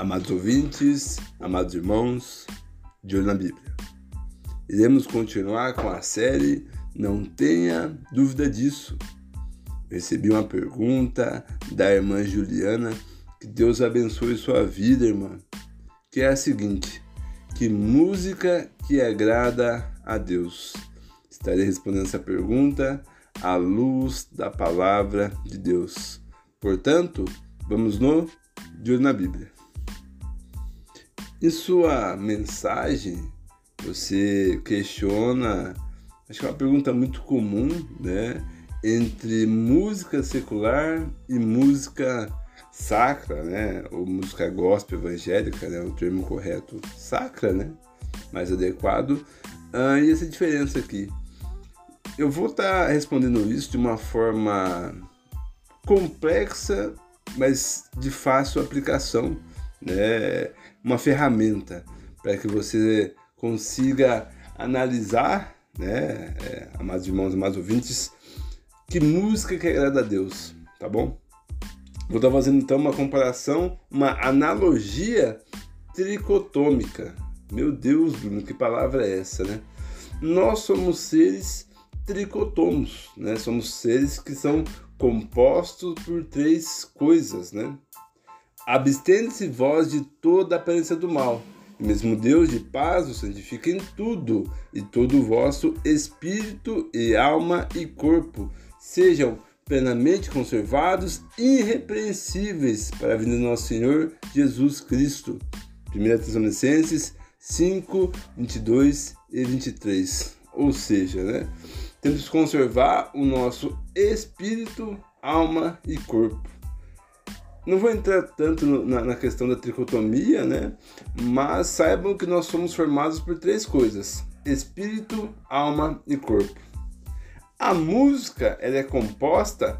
Amados ouvintes, amados irmãos, de olho na Bíblia. Iremos continuar com a série Não Tenha Dúvida Disso. recebi uma pergunta da irmã Juliana, que Deus abençoe sua vida, irmã, que é a seguinte: que música que agrada a Deus? Estarei respondendo essa pergunta à luz da palavra de Deus. Portanto, vamos no de olho na Bíblia. Em sua mensagem, você questiona, acho que é uma pergunta muito comum, né? Entre música secular e música sacra, né? Ou música gospel evangélica, né? O termo correto, sacra, né? Mais adequado. Ah, e essa diferença aqui. Eu vou estar tá respondendo isso de uma forma complexa, mas de fácil aplicação, né? Uma ferramenta para que você consiga analisar, né, é, amados irmãos, amados ouvintes, que música que agrada a Deus, tá bom? Vou estar fazendo então uma comparação, uma analogia tricotômica. Meu Deus, Bruno, que palavra é essa, né? Nós somos seres tricotomos, né? Somos seres que são compostos por três coisas, né? Abstende-se vós de toda aparência do mal. E mesmo Deus de paz o santifica em tudo, e todo o vosso espírito e alma e corpo sejam plenamente conservados, irrepreensíveis para a vinda do nosso Senhor Jesus Cristo. 1 Tessalonicenses 5, 22 e 23. Ou seja, né, temos que conservar o nosso espírito, alma e corpo. Não vou entrar tanto no, na, na, questão da tricotomia, né? Mas saibam que nós somos formados por três coisas: espírito, alma e corpo. A música ela é composta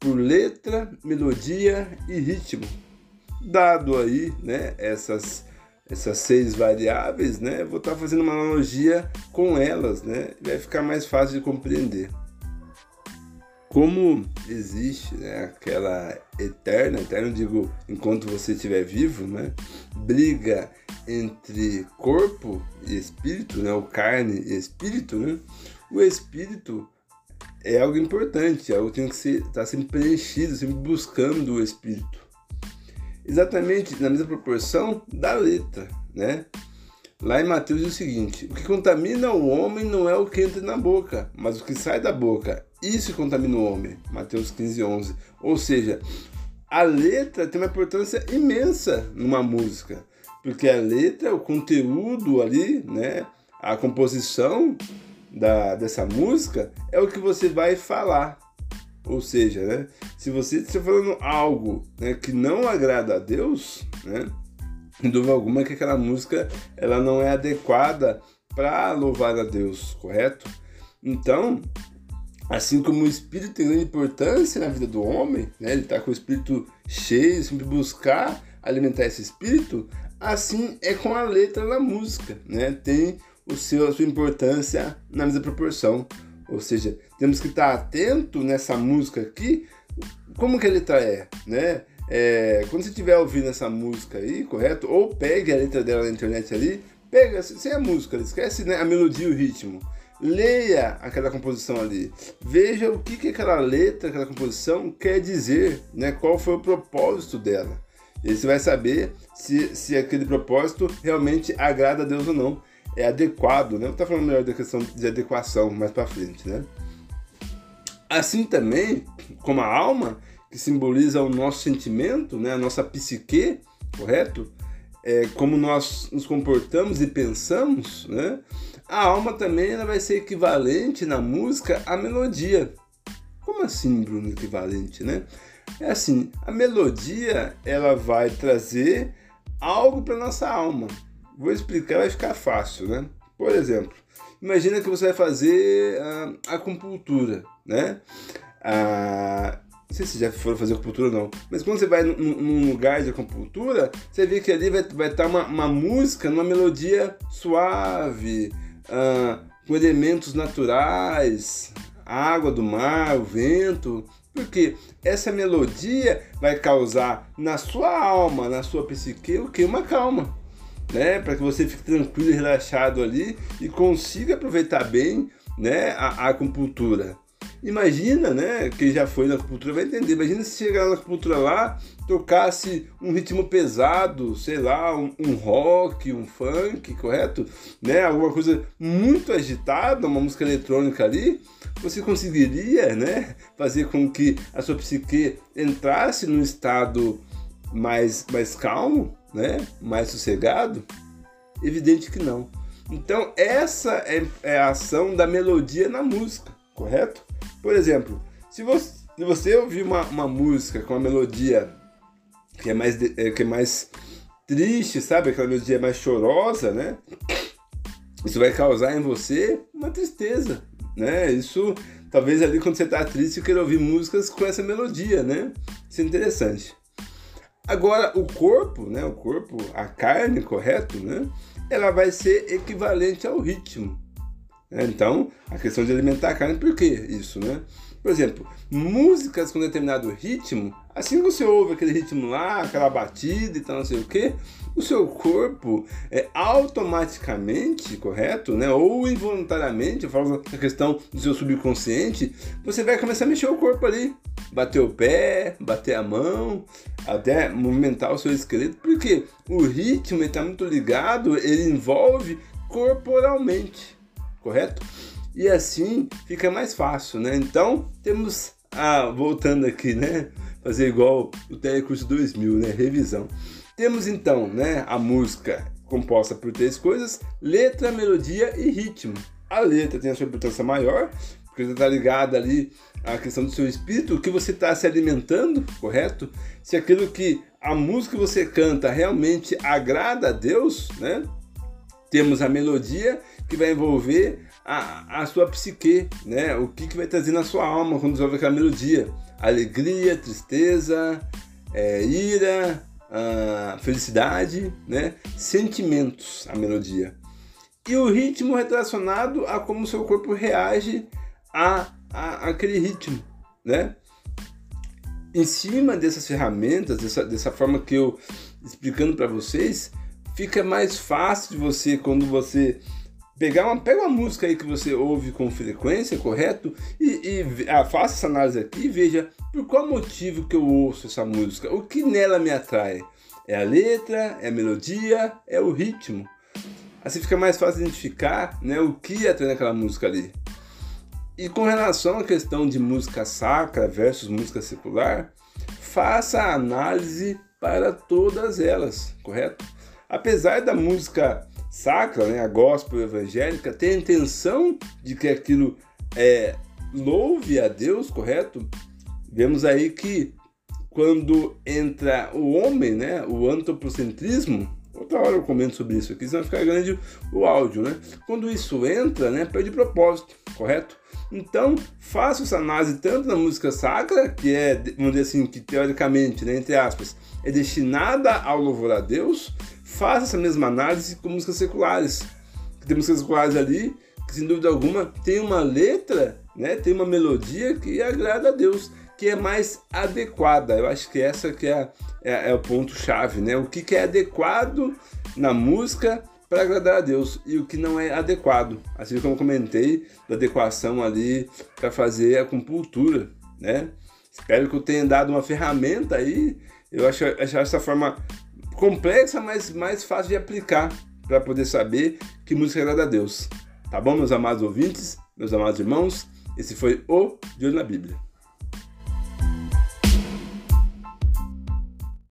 por letra, melodia e ritmo. Dado aí, né, essas essas seis variáveis, né, vou estar fazendo uma analogia com elas, né, vai ficar mais fácil de compreender como existe né, aquela eterna, eterno digo enquanto você estiver vivo, né, briga entre corpo e espírito, né, o carne e espírito, né, o espírito é algo importante, é algo que tem que ser, tá sempre preenchido, sempre buscando o espírito. Exatamente na mesma proporção da letra, né? Lá em Mateus diz o seguinte: o que contamina o homem não é o que entra na boca, mas o que sai da boca. Isso contamina o homem. Mateus 15, 11. Ou seja, a letra tem uma importância imensa numa música, porque a letra, o conteúdo ali, né, a composição da, dessa música é o que você vai falar. Ou seja, né, se você está falando algo né, que não agrada a Deus, né, dúvida alguma que aquela música ela não é adequada para louvar a Deus, correto? Então, assim como o espírito tem grande importância na vida do homem, né? ele está com o espírito cheio, sempre buscar alimentar esse espírito, assim é com a letra da música, né? tem o seu, a sua importância na mesma proporção. Ou seja, temos que estar atento nessa música aqui, como que a letra é, né? É, quando você estiver ouvindo essa música aí, correto? Ou pegue a letra dela na internet ali, pega, sem a música, esquece né, a melodia e o ritmo. Leia aquela composição ali. Veja o que, que aquela letra, aquela composição quer dizer, né? Qual foi o propósito dela. E você vai saber se, se aquele propósito realmente agrada a Deus ou não. É adequado, né? Eu estou falando melhor da questão de adequação mais para frente, né? Assim também, como a alma, que simboliza o nosso sentimento, né, a nossa psique, correto? É, como nós nos comportamos e pensamos, né? A alma também ela vai ser equivalente na música à melodia. Como assim, Bruno, equivalente, né? É assim, a melodia ela vai trazer algo para nossa alma. Vou explicar, vai ficar fácil, né? Por exemplo, imagina que você vai fazer a ah, acupuntura, né? Ah, não sei se já foram fazer acupuntura não. Mas quando você vai num, lugar de acupuntura, você vê que ali vai estar vai tá uma, uma música numa melodia suave, uh, com elementos naturais, a água do mar, o vento, Porque essa melodia vai causar na sua alma, na sua psique, o que? Uma calma. Né? Para que você fique tranquilo relaxado ali e consiga aproveitar bem né, a, a acupuntura. Imagina, né? Quem já foi na acupuntura vai entender. Imagina se chegar na acupuntura lá, tocasse um ritmo pesado, sei lá, um, um, rock, um funk, correto? Né? Alguma coisa muito agitada, uma música eletrônica ali, você conseguiria, né? Fazer com que a sua psique entrasse num estado mais, mais calmo, né? Mais sossegado? Evidente que não. Então, essa é, é a ação da melodia na música, correto? Por exemplo, se você, se você ouvir uma, uma música com uma melodia que é mais, é, que é mais triste, sabe? Aquela melodia mais chorosa, né? Isso vai causar em você uma tristeza, né? Isso, talvez ali quando você está triste, você queira ouvir músicas com essa melodia, né? Isso é interessante. Agora, o corpo, né? O corpo, a carne, correto, né? Ela vai ser equivalente ao ritmo. Né? Então, a questão de alimentar a carne, por que isso, né? Por exemplo, músicas com determinado ritmo, assim que você ouve aquele ritmo lá, aquela batida e tal, não sei o que, o seu corpo é automaticamente, correto, né? Ou involuntariamente, eu falo da questão do seu subconsciente, você vai começar a mexer o corpo ali, bater o pé, bater a mão, até movimentar o seu esqueleto, porque o ritmo está muito ligado, ele envolve corporalmente correto? E assim fica mais fácil, né? Então temos a voltando aqui, né? Fazer igual o Telecurso 2000, né? Revisão. Temos então, né, a música composta por três coisas: letra, melodia e ritmo. A letra tem a sua importância maior, porque está ligada ali à questão do seu espírito, o que você está se alimentando, correto? Se aquilo que a música que você canta realmente agrada a Deus, né? Temos a melodia que vai envolver a, a sua psique, né? O que, que vai trazer na sua alma quando você ouve aquela melodia? Alegria, tristeza, é, ira, felicidade, né? Sentimentos, a melodia. E o ritmo relacionado a como o seu corpo reage a, a, aquele ritmo, né? Em cima dessas ferramentas, dessa, dessa forma que eu explicando para vocês, fica mais fácil de você quando você pegar uma, pega uma música aí que você ouve com frequência, correto? E, e ah, faça essa análise aqui e veja por qual motivo que eu ouço essa música, o que nela me atrai. É a letra, é a melodia, é o ritmo. Assim fica mais fácil identificar né, o que atrai naquela música ali. E com relação à questão de música sacra versus música secular, faça a análise para todas elas, correto? Apesar da música sacra, né, a gospel evangélica, ter a intenção de que aquilo é, louve a Deus, correto? Vemos aí que quando entra o homem, né, o antropocentrismo, outra hora eu comento sobre isso aqui, senão vai ficar grande o áudio, né? Quando isso entra, né, perde propósito, correto? Então, faça essa análise tanto na música sacra, que é, vamos dizer assim, que teoricamente, né, entre aspas, é destinada ao louvor a Deus, faça essa mesma análise com músicas seculares. Tem músicas seculares ali que, sem dúvida alguma, tem uma letra, né, tem uma melodia que agrada a Deus, que é mais adequada. Eu acho que essa que é, é, é o ponto-chave, né? O que, que é adequado na música para agradar a Deus e o que não é adequado. Assim como comentei da adequação ali para fazer a compultura, né? Espero que eu tenha dado uma ferramenta aí. Eu acho, acho essa forma complexa, mas mais fácil de aplicar para poder saber que música agrada a Deus. Tá bom, meus amados ouvintes, meus amados irmãos? Esse foi o De Olho na Bíblia.